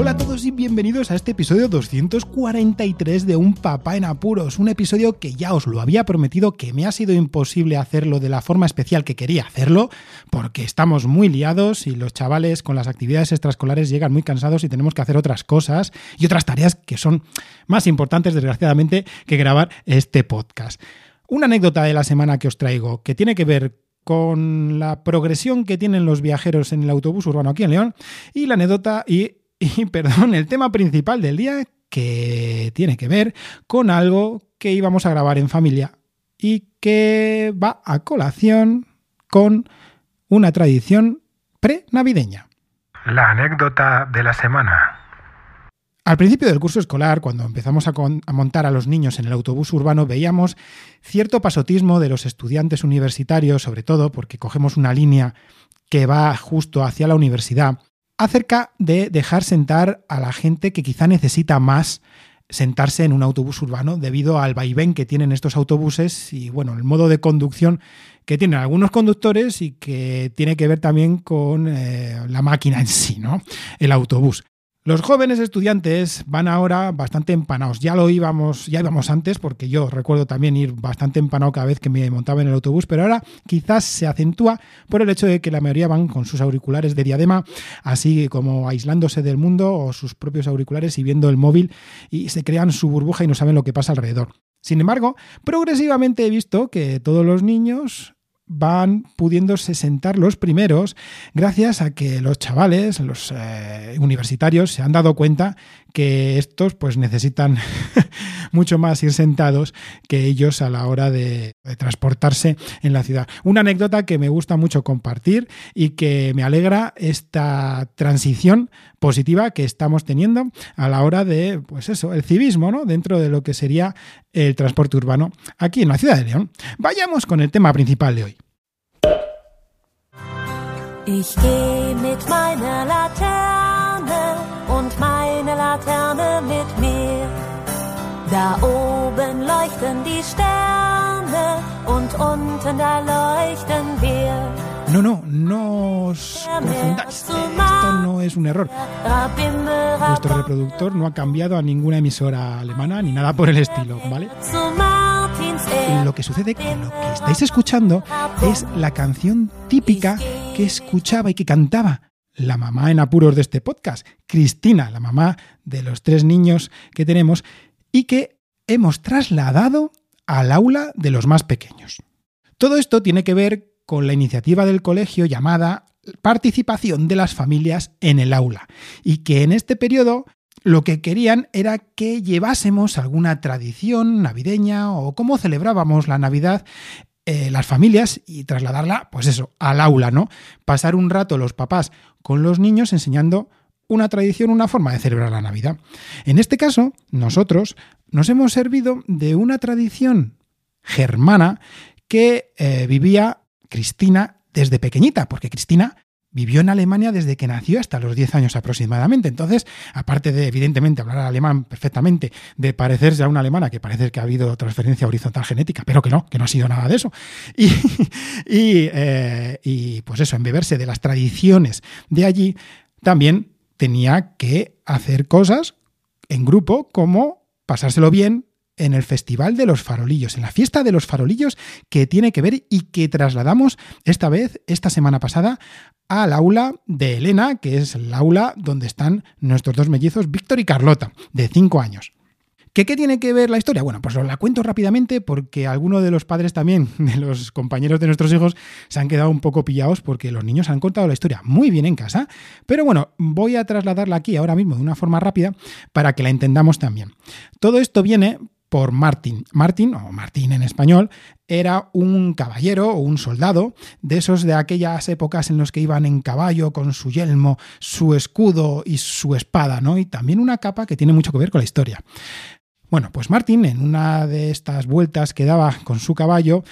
Hola a todos y bienvenidos a este episodio 243 de Un Papá en Apuros, un episodio que ya os lo había prometido que me ha sido imposible hacerlo de la forma especial que quería hacerlo, porque estamos muy liados y los chavales con las actividades extraescolares llegan muy cansados y tenemos que hacer otras cosas y otras tareas que son más importantes desgraciadamente que grabar este podcast. Una anécdota de la semana que os traigo que tiene que ver con la progresión que tienen los viajeros en el autobús urbano aquí en León y la anécdota y y perdón, el tema principal del día que tiene que ver con algo que íbamos a grabar en familia y que va a colación con una tradición pre-navideña. La anécdota de la semana. Al principio del curso escolar, cuando empezamos a, a, montar a los niños en el autobús urbano, veíamos cierto pasotismo de los estudiantes universitarios, sobre todo porque cogemos una línea que va justo hacia la universidad acerca de dejar sentar a la gente que quizá necesita más sentarse en un autobús urbano debido al vaivén que tienen estos autobuses y bueno, el modo de conducción que tienen algunos conductores y que tiene que ver también con eh, la máquina en sí, ¿no? El autobús. Los jóvenes estudiantes van ahora bastante empanados. Ya lo íbamos, ya íbamos antes, porque yo recuerdo también ir bastante empanado cada vez que me montaba en el autobús, pero ahora quizás se acentúa por el hecho de que la mayoría van con sus auriculares de diadema, así como aislándose del mundo o sus propios auriculares y viendo el móvil y se crean su burbuja y no saben lo que pasa alrededor. Sin embargo, progresivamente he visto que todos los niños van pudiéndose sentar los primeros gracias a que los chavales, los eh, universitarios, se han dado cuenta que estos pues necesitan mucho más ir sentados que ellos a la hora de, transportarse en la ciudad. Una anécdota que me gusta mucho compartir y que me alegra esta transición positiva que estamos teniendo a la hora de, pues eso, el civismo, ¿no? Dentro de lo que sería el transporte urbano aquí en la ciudad de León. Vayamos con el tema principal de hoy. Ich gehe mit meiner Laterne und meine Laterne mit mir. Da oben leuchten die Sterne und unten da leuchten wir. No, no, no os confundáis. Esto no es un error. Vuestro reproductor no ha cambiado a ninguna emisora alemana ni nada por el estilo, ¿vale? Lo que sucede que lo que estáis escuchando es la canción típica que escuchaba y que cantaba la mamá en apuros de este podcast, Cristina, la mamá de los tres niños que tenemos y que hemos trasladado al aula de los más pequeños. Todo esto tiene que ver con la iniciativa del colegio llamada Participación de las familias en el aula, y que en este periodo lo que querían era que llevásemos alguna tradición navideña o cómo celebrábamos la Navidad eh, las familias y trasladarla, pues eso, al aula, ¿no? Pasar un rato los papás con los niños enseñando una tradición, una forma de celebrar la Navidad. En este caso, nosotros nos hemos servido de una tradición germana que eh, vivía Cristina desde pequeñita, porque Cristina vivió en Alemania desde que nació hasta los 10 años aproximadamente. Entonces, aparte de, evidentemente, hablar alemán perfectamente, de parecerse a una alemana, que parece que ha habido transferencia horizontal genética, pero que no, que no ha sido nada de eso. Y, eh, y pues eso, embeberse de las tradiciones de allí, también tenía que hacer cosas en grupo como pasárselo bien, en el Festival de los Farolillos, en la fiesta de los farolillos que tiene que ver y que trasladamos esta vez, esta semana pasada, al aula de Elena, que es el aula donde están nuestros dos mellizos, Víctor y Carlota, de 5 años. ¿Qué, ¿Qué, tiene que ver la historia? Bueno, pues os la cuento rápidamente porque algunos de los padres también, de los compañeros de nuestros hijos, se han quedado un poco pillados porque los niños han contado la historia muy bien en casa. Pero bueno, voy a trasladarla aquí ahora mismo de una forma rápida para que la entendamos también. Todo esto viene por Martín. Martín, o Martín en español, era un caballero o un soldado, de esos de aquellas épocas en los que iban en caballo con su yelmo, su escudo y su espada, ¿no? Y también una capa que tiene mucho que ver con la historia. Bueno, pues Martín, en una de estas vueltas que daba con su caballo,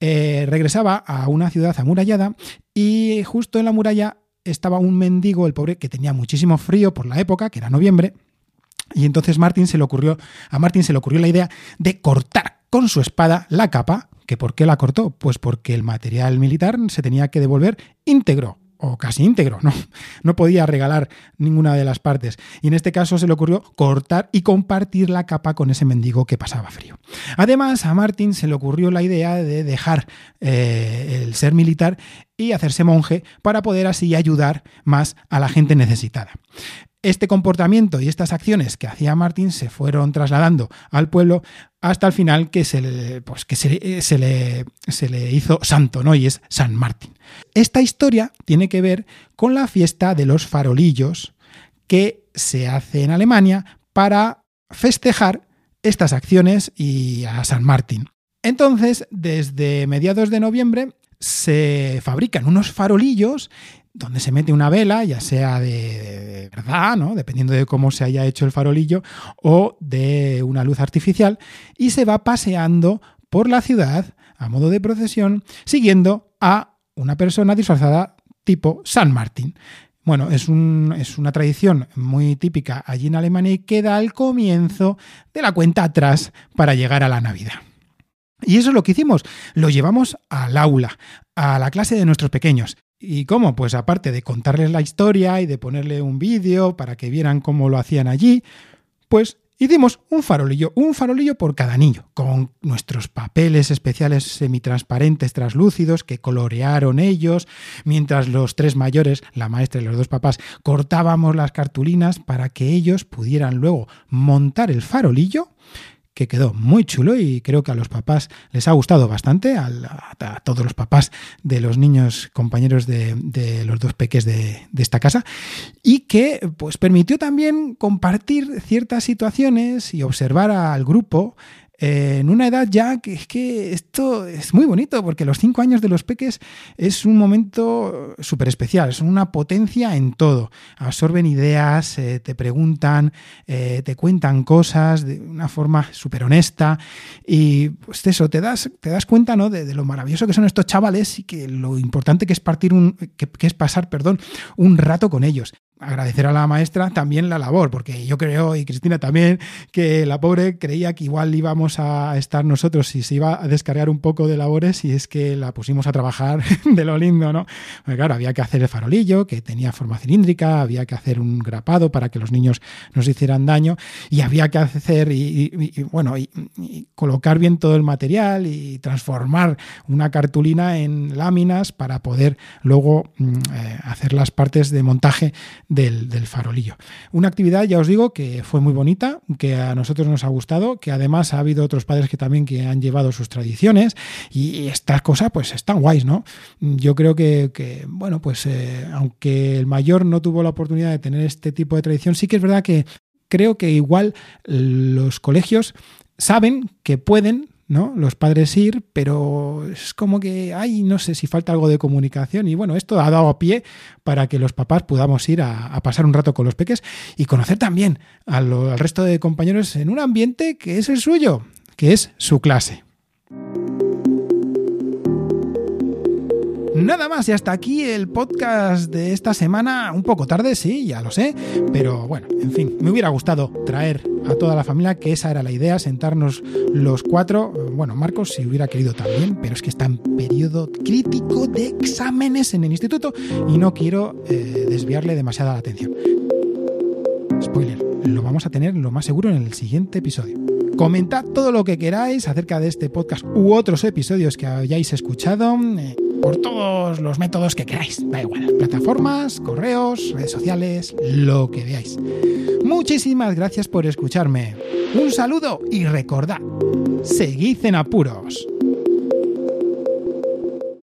eh, regresaba a una ciudad amurallada y justo en la muralla estaba un mendigo, el pobre, que tenía muchísimo frío por la época, que era noviembre, y entonces Martin se le ocurrió, a Martin se le ocurrió la idea de cortar con su espada la capa. ¿Que por qué la cortó? Pues porque el material militar se tenía que devolver íntegro o casi íntegro, ¿no? No podía regalar ninguna de las partes. Y en este caso se le ocurrió cortar y compartir la capa con ese mendigo que pasaba frío. Además, a Martin se le ocurrió la idea de dejar eh, el ser militar y hacerse monje para poder así ayudar más a la gente necesitada. Este comportamiento y estas acciones que hacía Martin se fueron trasladando al pueblo hasta el final que se le, pues que se, se, le, se le hizo santo, ¿no? Y es San Martín. Esta historia tiene que ver con la fiesta de los farolillos que se hace en Alemania para festejar estas acciones y a San Martín. Entonces, desde mediados de noviembre se fabrican unos farolillos donde se mete una vela, ya sea de, verdad, ¿no? dependiendo de cómo se haya hecho el farolillo, o de una luz artificial, y se va paseando por la ciudad a modo de procesión, siguiendo a una persona disfrazada tipo San Martín. Bueno, es, un, es, una tradición muy típica allí en Alemania y queda al comienzo de la cuenta atrás para llegar a la Navidad. Y eso es lo que hicimos, lo llevamos al aula, a la clase de nuestros pequeños. ¿Y cómo? Pues aparte de contarles la historia y de ponerle un vídeo para que vieran cómo lo hacían allí, pues hicimos un farolillo, un farolillo por cada niño, con nuestros papeles especiales semitransparentes, translúcidos, que colorearon ellos, mientras los tres mayores, la maestra y los dos papás, cortábamos las cartulinas para que ellos pudieran luego montar el farolillo que quedó muy chulo y creo que a los papás les ha gustado bastante, a, todos los papás de los niños compañeros de, los dos peques de, de, esta casa, y que pues permitió también compartir ciertas situaciones y observar al grupo en una edad ya que es que esto es muy bonito, porque los cinco años de los peques es un momento súper especial, son una potencia en todo. Absorben ideas, eh, te preguntan, eh, te cuentan cosas de una forma súper honesta. Y pues eso, te das, te das cuenta ¿no? de, lo maravilloso que son estos chavales y que lo importante que es partir un, que es pasar, perdón, un rato con ellos agradecer a la maestra también la labor, porque yo creo, y Cristina también, que la pobre creía que igual íbamos a estar nosotros y se iba a descargar un poco de labores y es que la pusimos a trabajar de lo lindo, ¿no? claro, había que hacer el farolillo, que tenía forma cilíndrica, había que hacer un grapado para que los niños no se hicieran daño y había que hacer y, bueno, y, colocar bien todo el material y transformar una cartulina en láminas para poder luego mm, eh, hacer las partes de montaje del, farolillo. Una actividad, ya os digo, que fue muy bonita, que a nosotros nos ha gustado, que además ha habido otros padres que también que han llevado sus tradiciones y estas cosas pues están guays, ¿no? Yo creo que, bueno, pues eh, aunque el mayor no tuvo la oportunidad de tener este tipo de tradición, sí que es verdad que creo que igual los colegios saben que pueden ¿no? Los padres ir, pero es como que, ay, no sé si falta algo de comunicación. Y bueno, esto ha dado pie para que los papás podamos ir a, pasar un rato con los peques y conocer también al resto de compañeros en un ambiente que es el suyo, que es su clase. Nada más, y hasta aquí el podcast de esta semana. Un poco tarde, sí, ya lo sé, pero bueno, en fin, me hubiera gustado traer a toda la familia, que esa era la idea, sentarnos los cuatro. Bueno, Marcos, si hubiera querido también, pero es que está en periodo crítico de exámenes en el instituto y no quiero eh, desviarle demasiada la atención. Spoiler, lo vamos a tener lo más seguro en el siguiente episodio. Comentad todo lo que queráis acerca de este podcast u otros episodios que hayáis escuchado. Eh, por todos los métodos que queráis. Da igual, plataformas, correos, redes sociales, lo que veáis. Muchísimas gracias por escucharme. Un saludo y recordad, seguid en apuros.